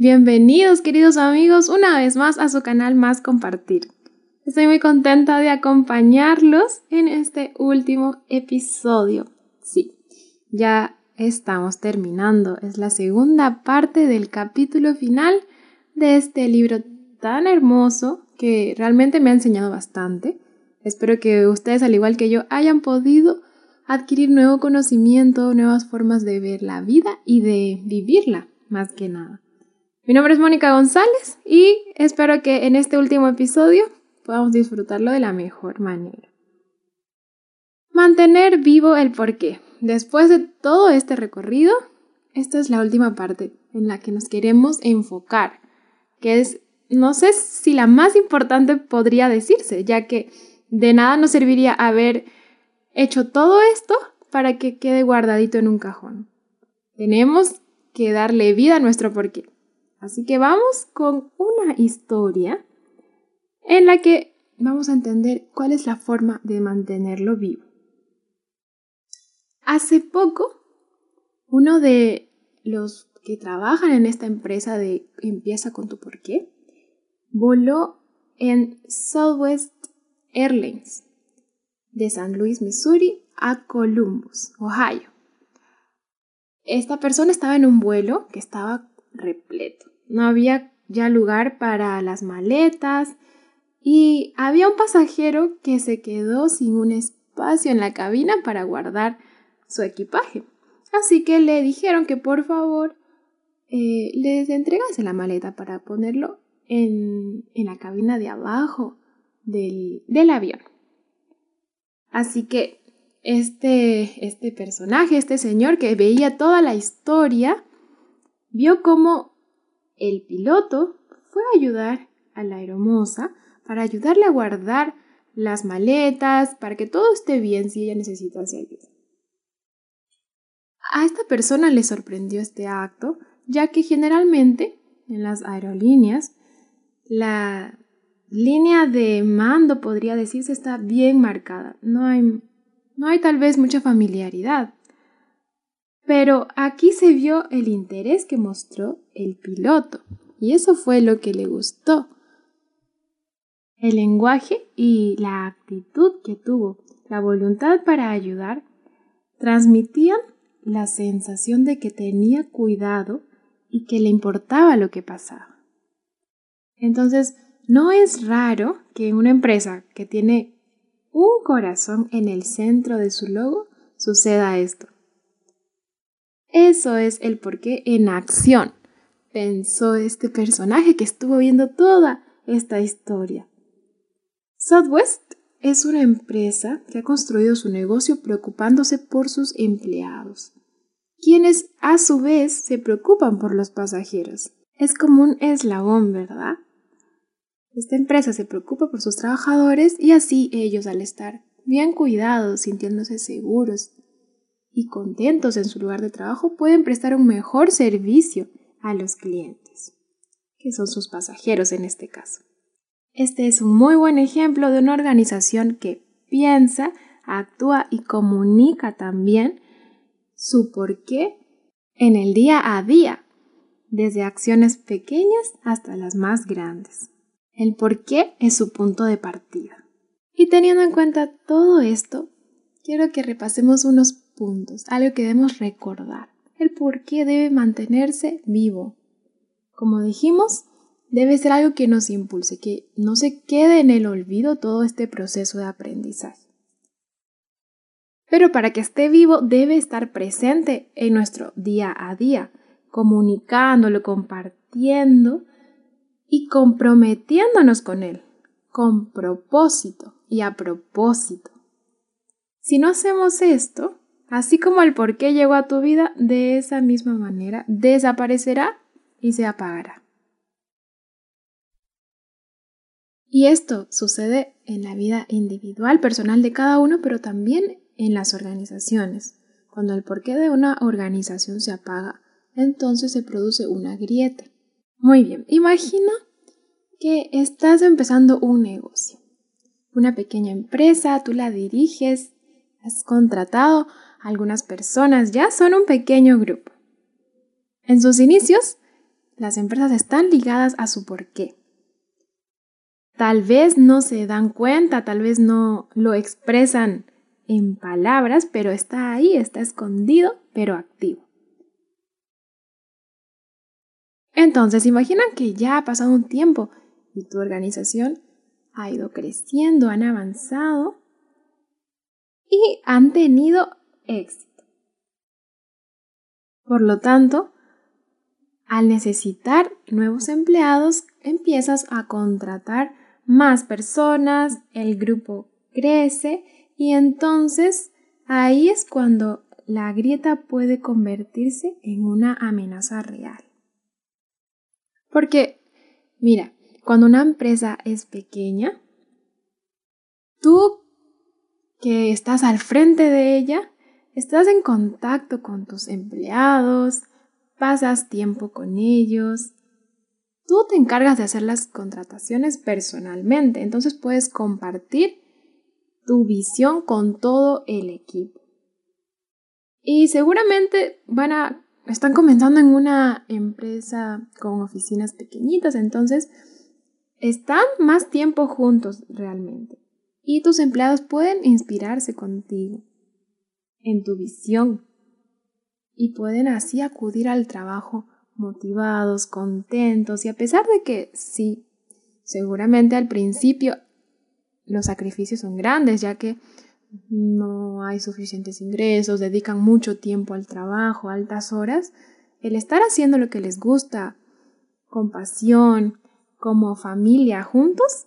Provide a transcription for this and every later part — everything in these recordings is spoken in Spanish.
Bienvenidos queridos amigos una vez más a su canal Más Compartir. Estoy muy contenta de acompañarlos en este último episodio. Sí, ya estamos terminando. Es la segunda parte del capítulo final de este libro tan hermoso que realmente me ha enseñado bastante. Espero que ustedes, al igual que yo, hayan podido adquirir nuevo conocimiento, nuevas formas de ver la vida y de vivirla, más que nada. Mi nombre es Mónica González y espero que en este último episodio podamos disfrutarlo de la mejor manera. Mantener vivo el porqué. Después de todo este recorrido, esta es la última parte en la que nos queremos enfocar, que es, no sé si la más importante podría decirse, ya que de nada nos serviría haber hecho todo esto para que quede guardadito en un cajón. Tenemos que darle vida a nuestro porqué. Así que vamos con una historia en la que vamos a entender cuál es la forma de mantenerlo vivo. Hace poco, uno de los que trabajan en esta empresa de Empieza con tu porqué voló en Southwest Airlines de San Luis, Missouri a Columbus, Ohio. Esta persona estaba en un vuelo que estaba repleto. No había ya lugar para las maletas y había un pasajero que se quedó sin un espacio en la cabina para guardar su equipaje. Así que le dijeron que por favor eh, les entregase la maleta para ponerlo en, la cabina de abajo del, del avión. Así que este, este personaje, este señor que veía toda la historia, vio cómo el piloto fue a ayudar a la aeromoza para ayudarle a guardar las maletas, para que todo esté bien si ella necesita ayuda. A esta persona le sorprendió este acto, ya que generalmente en las aerolíneas la línea de mando, podría decirse, está bien marcada. No hay, no hay tal vez mucha familiaridad. Pero aquí se vio el interés que mostró el piloto y eso fue lo que le gustó. El lenguaje y la actitud que tuvo, la voluntad para ayudar, transmitían la sensación de que tenía cuidado y que le importaba lo que pasaba. Entonces, no es raro que una empresa que tiene un corazón en el centro de su logo suceda esto. Eso es el porqué en acción, pensó este personaje que estuvo viendo toda esta historia. Southwest es una empresa que ha construido su negocio preocupándose por sus empleados, quienes a su vez se preocupan por los pasajeros. Es como un eslabón, ¿verdad? Esta empresa se preocupa por sus trabajadores y así ellos al estar bien cuidados, sintiéndose seguros y contentos en su lugar de trabajo pueden prestar un mejor servicio a los clientes, que son sus pasajeros en este caso. Este es un muy buen ejemplo de una organización que piensa, actúa y comunica también su porqué en el día a día, desde acciones pequeñas hasta las más grandes. El porqué es su punto de partida. Y teniendo en cuenta todo esto, quiero que repasemos unos puntos, algo que debemos recordar, el por qué debe mantenerse vivo. Como dijimos, debe ser algo que nos impulse, que no se quede en el olvido todo este proceso de aprendizaje. Pero para que esté vivo debe estar presente en nuestro día a día, comunicándolo, compartiendo y comprometiéndonos con él, con propósito y a propósito. Si no hacemos esto, Así como el por qué llegó a tu vida, de esa misma manera desaparecerá y se apagará. Y esto sucede en la vida individual, personal de cada uno, pero también en las organizaciones. Cuando el porqué de una organización se apaga, entonces se produce una grieta. Muy bien, imagina que estás empezando un negocio, una pequeña empresa, tú la diriges, has contratado algunas personas ya son un pequeño grupo. En sus inicios, las empresas están ligadas a su porqué. Tal vez no se dan cuenta, tal vez no lo expresan en palabras, pero está ahí, está escondido, pero activo. Entonces, imaginan que ya ha pasado un tiempo y tu organización ha ido creciendo, han avanzado y han tenido éxito. Por lo tanto, al necesitar nuevos empleados, empiezas a contratar más personas, el grupo crece y entonces ahí es cuando la grieta puede convertirse en una amenaza real. Porque, mira, cuando una empresa es pequeña, tú que estás al frente de ella, estás en contacto con tus empleados, pasas tiempo con ellos, tú te encargas de hacer las contrataciones personalmente, entonces puedes compartir tu visión con todo el equipo. Y seguramente van a están comenzando en una empresa con oficinas pequeñitas, entonces están más tiempo juntos realmente. Y tus empleados pueden inspirarse contigo en tu visión. Y pueden así acudir al trabajo motivados, contentos y a pesar de que sí, seguramente al principio los sacrificios son grandes ya que no hay suficientes ingresos, dedican mucho tiempo al trabajo, altas horas, el estar haciendo lo que les gusta, con pasión, como familia, juntos,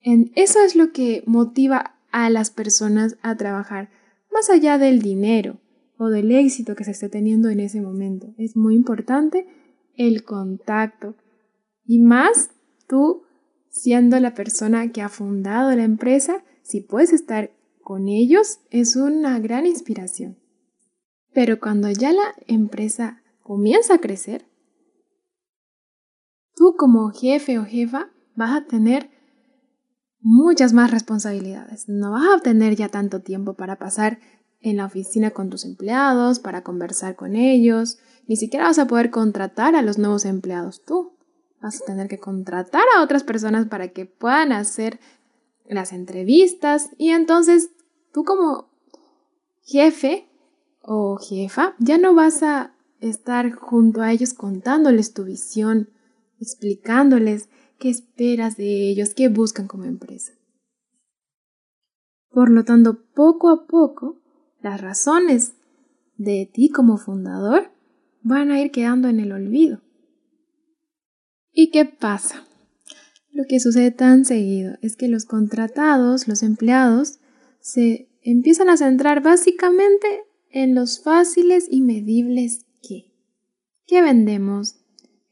en eso es lo que motiva a las personas a trabajar, más allá del dinero o del éxito que se esté teniendo en ese momento. Es muy importante el contacto y más tú siendo la persona que ha fundado la empresa, si puedes estar con ellos es una gran inspiración. Pero cuando ya la empresa comienza a crecer, tú como jefe o jefa vas a tener muchas más responsabilidades. No vas a tener ya tanto tiempo para pasar en la oficina con tus empleados, para conversar con ellos, ni siquiera vas a poder contratar a los nuevos empleados tú. Vas a tener que contratar a otras personas para que puedan hacer las entrevistas y entonces tú como jefe o jefa ya no vas a estar junto a ellos contándoles tu visión, explicándoles qué esperas de ellos, qué buscan como empresa. Por lo tanto, poco a poco, las razones de ti como fundador van a ir quedando en el olvido. ¿Y qué pasa? Lo que sucede tan seguido es que los contratados, los empleados, se empiezan a centrar básicamente en los fáciles y medibles qué. ¿Qué vendemos?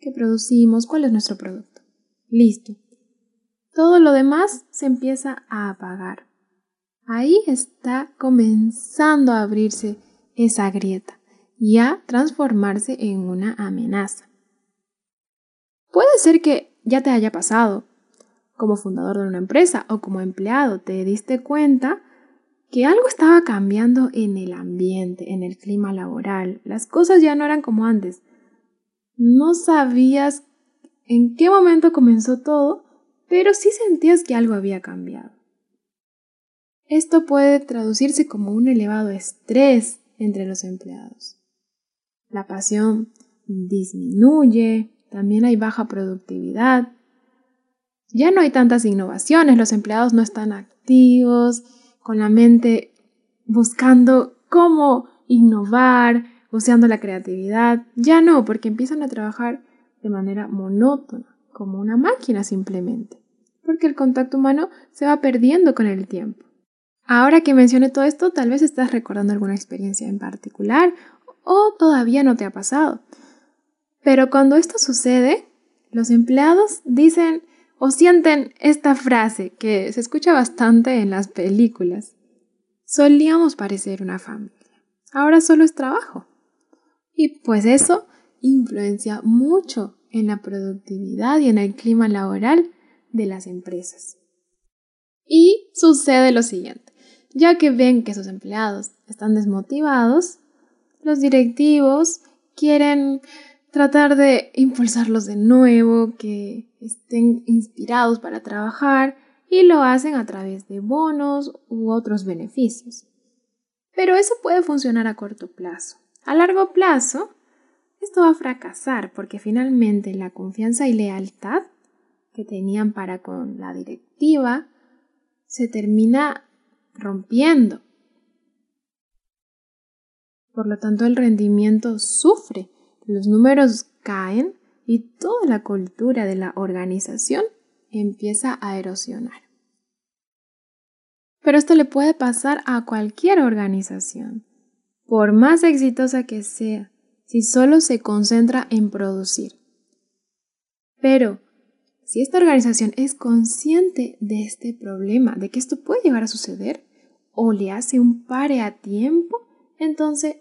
¿Qué producimos? ¿Cuál es nuestro producto? Listo. Todo lo demás se empieza a apagar. Ahí está comenzando a abrirse esa grieta y a transformarse en una amenaza. Puede ser que ya te haya pasado, como fundador de una empresa o como empleado, te diste cuenta que algo estaba cambiando en el ambiente, en el clima laboral. Las cosas ya no eran como antes. No sabías en qué momento comenzó todo, pero sí sentías que algo había cambiado. Esto puede traducirse como un elevado estrés entre los empleados. La pasión disminuye, también hay baja productividad. Ya no hay tantas innovaciones, los empleados no están activos, con la mente buscando cómo innovar, usando la creatividad. Ya no, porque empiezan a trabajar de manera monótona, como una máquina simplemente, porque el contacto humano se va perdiendo con el tiempo. Ahora que mencioné todo esto, tal vez estás recordando alguna experiencia en particular o todavía no te ha pasado. Pero cuando esto sucede, los empleados dicen, o sienten esta frase que se escucha bastante en las películas. Solíamos parecer una familia. Ahora solo es trabajo. Y pues eso influencia mucho en la productividad y en el clima laboral de las empresas. Y sucede lo siguiente. Ya que ven que sus empleados están desmotivados, los directivos quieren tratar de impulsarlos de nuevo, que estén inspirados para trabajar y lo hacen a través de bonos u otros beneficios. Pero eso puede funcionar a corto plazo. A largo plazo, esto va a fracasar porque finalmente la confianza y lealtad que tenían para con la directiva se termina rompiendo. Por lo tanto, el rendimiento sufre, los números caen y toda la cultura de la organización empieza a erosionar. Pero esto le puede pasar a cualquier organización, por más exitosa que sea, si solo se concentra en producir. Pero si esta organización es consciente de este problema, de que esto puede llegar a suceder, o le hace un pare a tiempo, entonces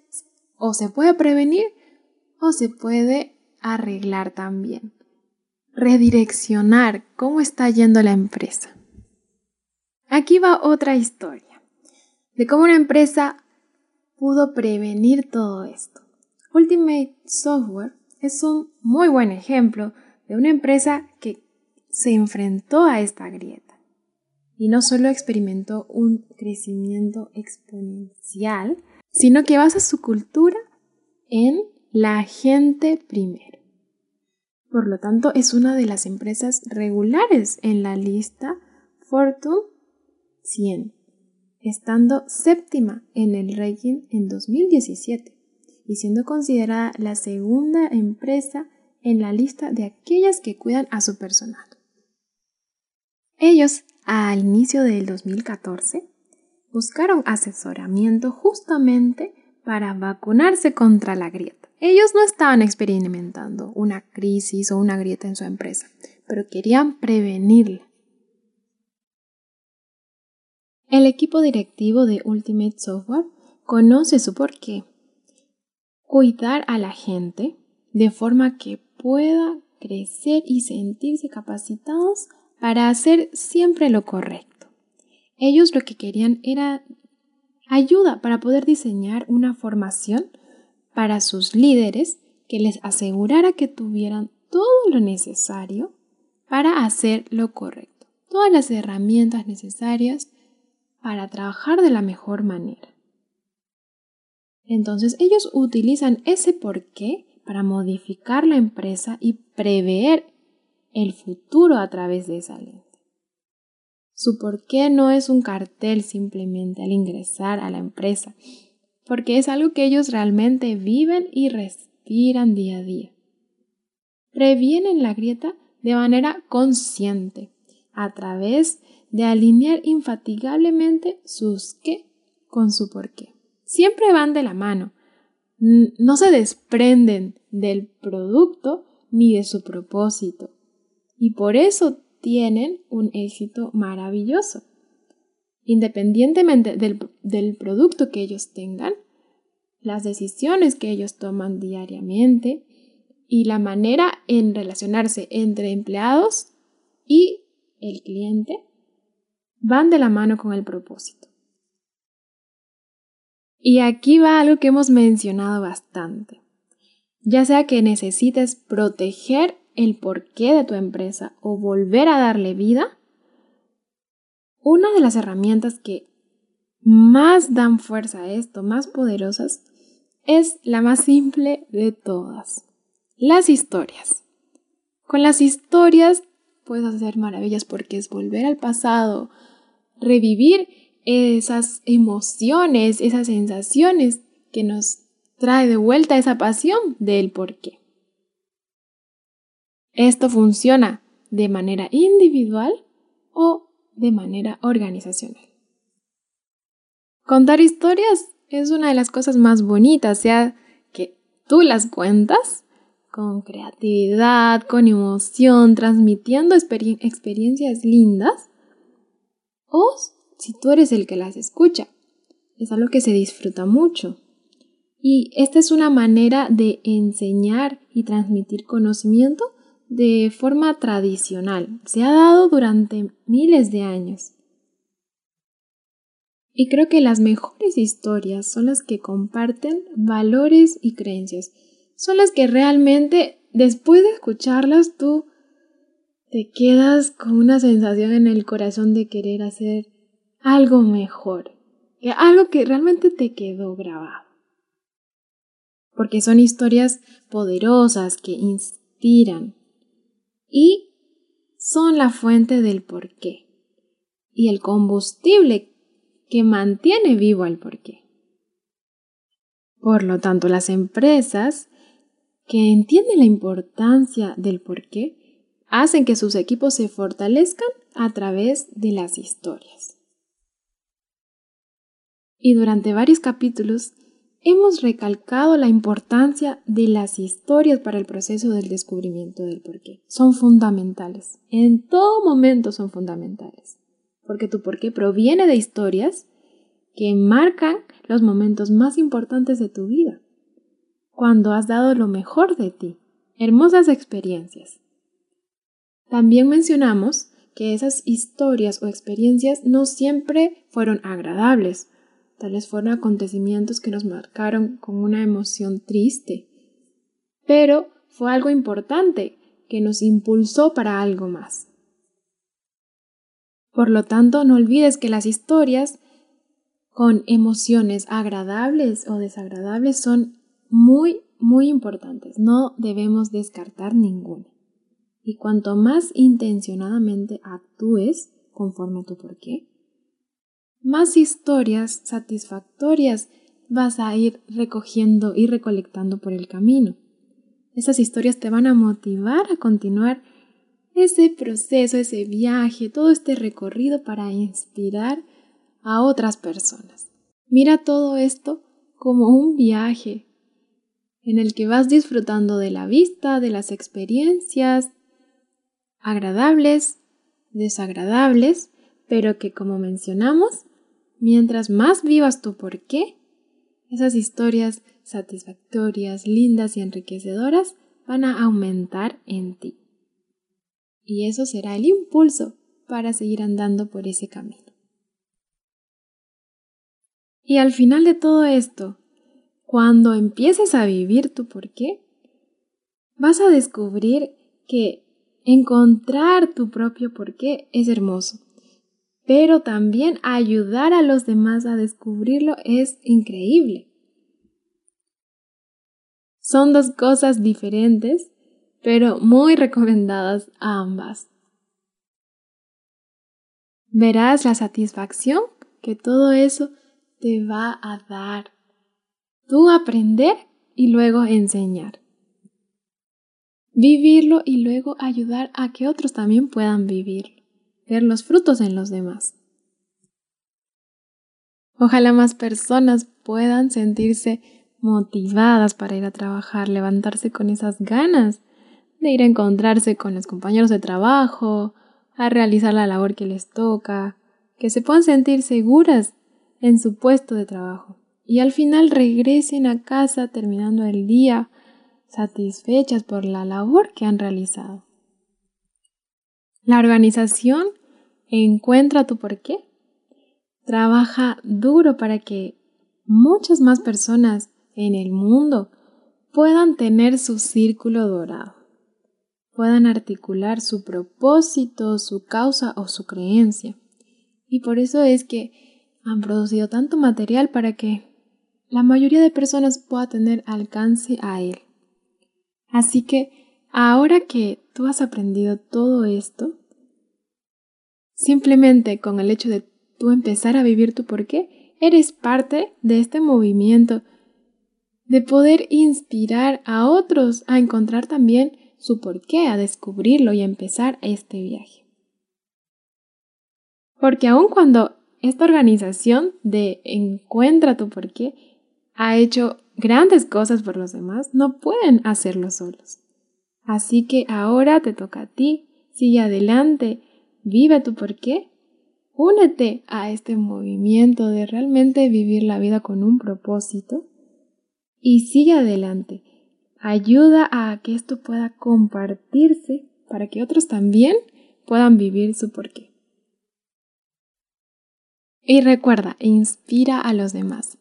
o se puede prevenir o se puede arreglar también. Redireccionar cómo está yendo la empresa. Aquí va otra historia de cómo una empresa pudo prevenir todo esto. Ultimate Software es un muy buen ejemplo de una empresa que se enfrentó a esta grieta y no solo experimentó un crecimiento exponencial, sino que basa su cultura en la gente primero. Por lo tanto, es una de las empresas regulares en la lista Fortune 100, estando séptima en el ranking en 2017 y siendo considerada la segunda empresa en la lista de aquellas que cuidan a su personal. Ellos, al inicio del 2014, buscaron asesoramiento justamente para vacunarse contra la grieta. Ellos no estaban experimentando una crisis o una grieta en su empresa, pero querían prevenirla. El equipo directivo de Ultimate Software conoce su porqué. Cuidar a la gente de forma que pueda crecer y sentirse capacitados para hacer siempre lo correcto. Ellos lo que querían era ayuda para poder diseñar una formación para sus líderes que les asegurara que tuvieran todo lo necesario para hacer lo correcto, todas las herramientas necesarias para trabajar de la mejor manera. Entonces ellos utilizan ese porqué para modificar la empresa y prever el futuro a través de esa lente. Su porqué no es un cartel simplemente al ingresar a la empresa, porque es algo que ellos realmente viven y respiran día a día. Previenen la grieta de manera consciente, a través de alinear infatigablemente sus qué con su porqué. Siempre van de la mano, no se desprenden del producto ni de su propósito. Y por eso tienen un éxito maravilloso. Independientemente del, del producto que ellos tengan, las decisiones que ellos toman diariamente y la manera en relacionarse entre empleados y el cliente van de la mano con el propósito. Y aquí va algo que hemos mencionado bastante. Ya sea que necesites proteger el porqué de tu empresa o volver a darle vida, una de las herramientas que más dan fuerza a esto, más poderosas, es la más simple de todas, las historias. Con las historias puedes hacer maravillas porque es volver al pasado, revivir esas emociones, esas sensaciones que nos trae de vuelta esa pasión del porqué. Esto funciona de manera individual o de manera organizacional. Contar historias es una de las cosas más bonitas, sea que tú las cuentas con creatividad, con emoción, transmitiendo experiencias lindas, o si tú eres el que las escucha. Es algo que se disfruta mucho. Y esta es una manera de enseñar y transmitir conocimiento de forma tradicional. Se ha dado durante miles de años. Y creo que las mejores historias son las que comparten valores y creencias. son las que realmente después de escucharlas tú te quedas con una sensación en el corazón de querer hacer algo mejor, algo que realmente te quedó grabado. Porque son historias poderosas que inspiran y son la fuente del porqué y el combustible que mantiene vivo el porqué. Por lo tanto, las empresas que entienden la importancia del porqué hacen que sus equipos se fortalezcan a través de las historias. Y durante varios capítulos hemos recalcado la importancia de las historias para el proceso del descubrimiento del porqué. Son fundamentales. En todo momento son fundamentales. Porque tu porqué proviene de historias que marcan los momentos más importantes de tu vida. Cuando has dado lo mejor de ti. Hermosas experiencias. También mencionamos que esas historias o experiencias no siempre fueron agradables Tales fueron acontecimientos que nos marcaron con una emoción triste. Pero fue algo importante que nos impulsó para algo más. Por lo tanto, no olvides que las historias con emociones agradables o desagradables son muy, muy importantes. No debemos descartar ninguna. Y cuanto más intencionadamente actúes conforme a tu porqué, más historias satisfactorias vas a ir recogiendo y recolectando por el camino. Esas historias te van a motivar a continuar ese proceso, ese viaje, todo este recorrido para inspirar a otras personas. Mira todo esto como un viaje en el que vas disfrutando de la vista, de las experiencias agradables, desagradables, pero que como mencionamos, Mientras más vivas tu por qué, esas historias satisfactorias, lindas y enriquecedoras van a aumentar en ti. Y eso será el impulso para seguir andando por ese camino. Y al final de todo esto, cuando empieces a vivir tu por qué, vas a descubrir que encontrar tu propio por qué es hermoso pero también ayudar a los demás a descubrirlo es increíble. Son dos cosas diferentes, pero muy recomendadas a ambas. Verás la satisfacción que todo eso te va a dar. Tú aprender y luego enseñar. Vivirlo y luego ayudar a que otros también puedan vivirlo ver los frutos en los demás. Ojalá más personas puedan sentirse motivadas para ir a trabajar, levantarse con esas ganas de ir a encontrarse con los compañeros de trabajo, a realizar la labor que les toca, que se puedan sentir seguras en su puesto de trabajo y al final regresen a casa terminando el día satisfechas por la labor que han realizado. La organización encuentra tu porqué. Trabaja duro para que muchas más personas en el mundo puedan tener su círculo dorado, puedan articular su propósito, su causa o su creencia. Y por eso es que han producido tanto material para que la mayoría de personas pueda tener alcance a él. Así que ahora que tú has aprendido todo esto, Simplemente con el hecho de tú empezar a vivir tu porqué, eres parte de este movimiento de poder inspirar a otros a encontrar también su porqué, a descubrirlo y a empezar este viaje. Porque aun cuando esta organización de Encuentra tu porqué ha hecho grandes cosas por los demás, no pueden hacerlo solos. Así que ahora te toca a ti, sigue adelante, Vive tu por qué. Únete a este movimiento de realmente vivir la vida con un propósito y sigue adelante. Ayuda a que esto pueda compartirse para que otros también puedan vivir su porqué. Y recuerda, inspira a los demás.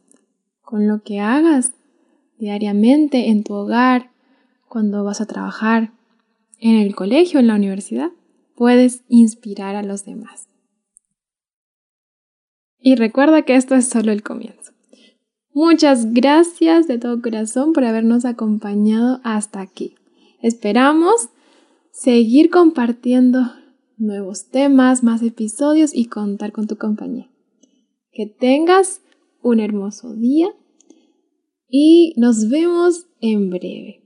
Con lo que hagas, diariamente en tu hogar, cuando vas a trabajar, en el colegio, en la universidad, puedes inspirar a los demás. Y recuerda que esto es solo el comienzo. Muchas gracias de todo corazón por habernos acompañado hasta aquí. Esperamos seguir compartiendo nuevos temas, más episodios y contar con tu compañía. Que tengas un hermoso día y nos vemos en breve.